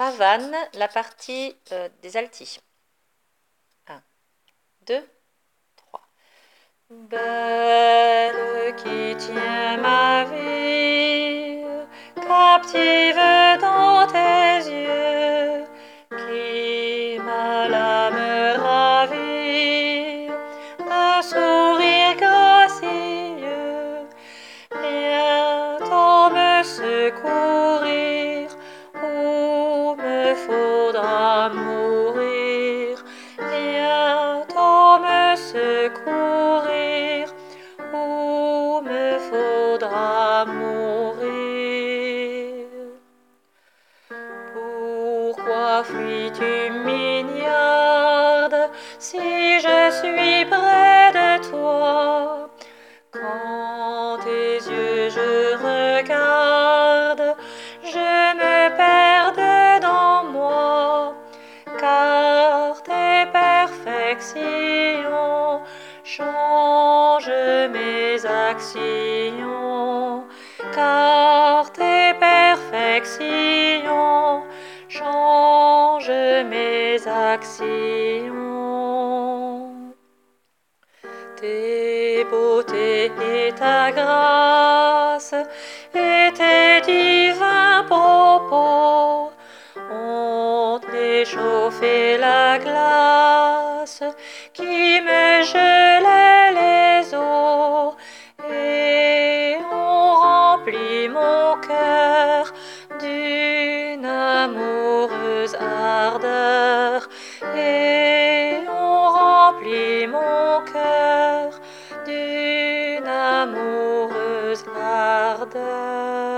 pavane, la partie euh, des altis. 1, 2, 3. Belle qui tient ma vie, captive dans tes yeux, qui m'a l'âme ravie, un sourire gracieux, bientôt me secourir, Pourquoi fuis-tu, mignarde, si je suis près de toi? Quand tes yeux je regarde, je me perds dedans moi, car tes perfections changent mes actions, car tes perfections changent mes actions. Tes beautés et ta grâce et tes divins propos ont échauffé la glace qui me gelait mon cœur d'une amoureuse ardeur et on remplit mon cœur d'une amoureuse ardeur.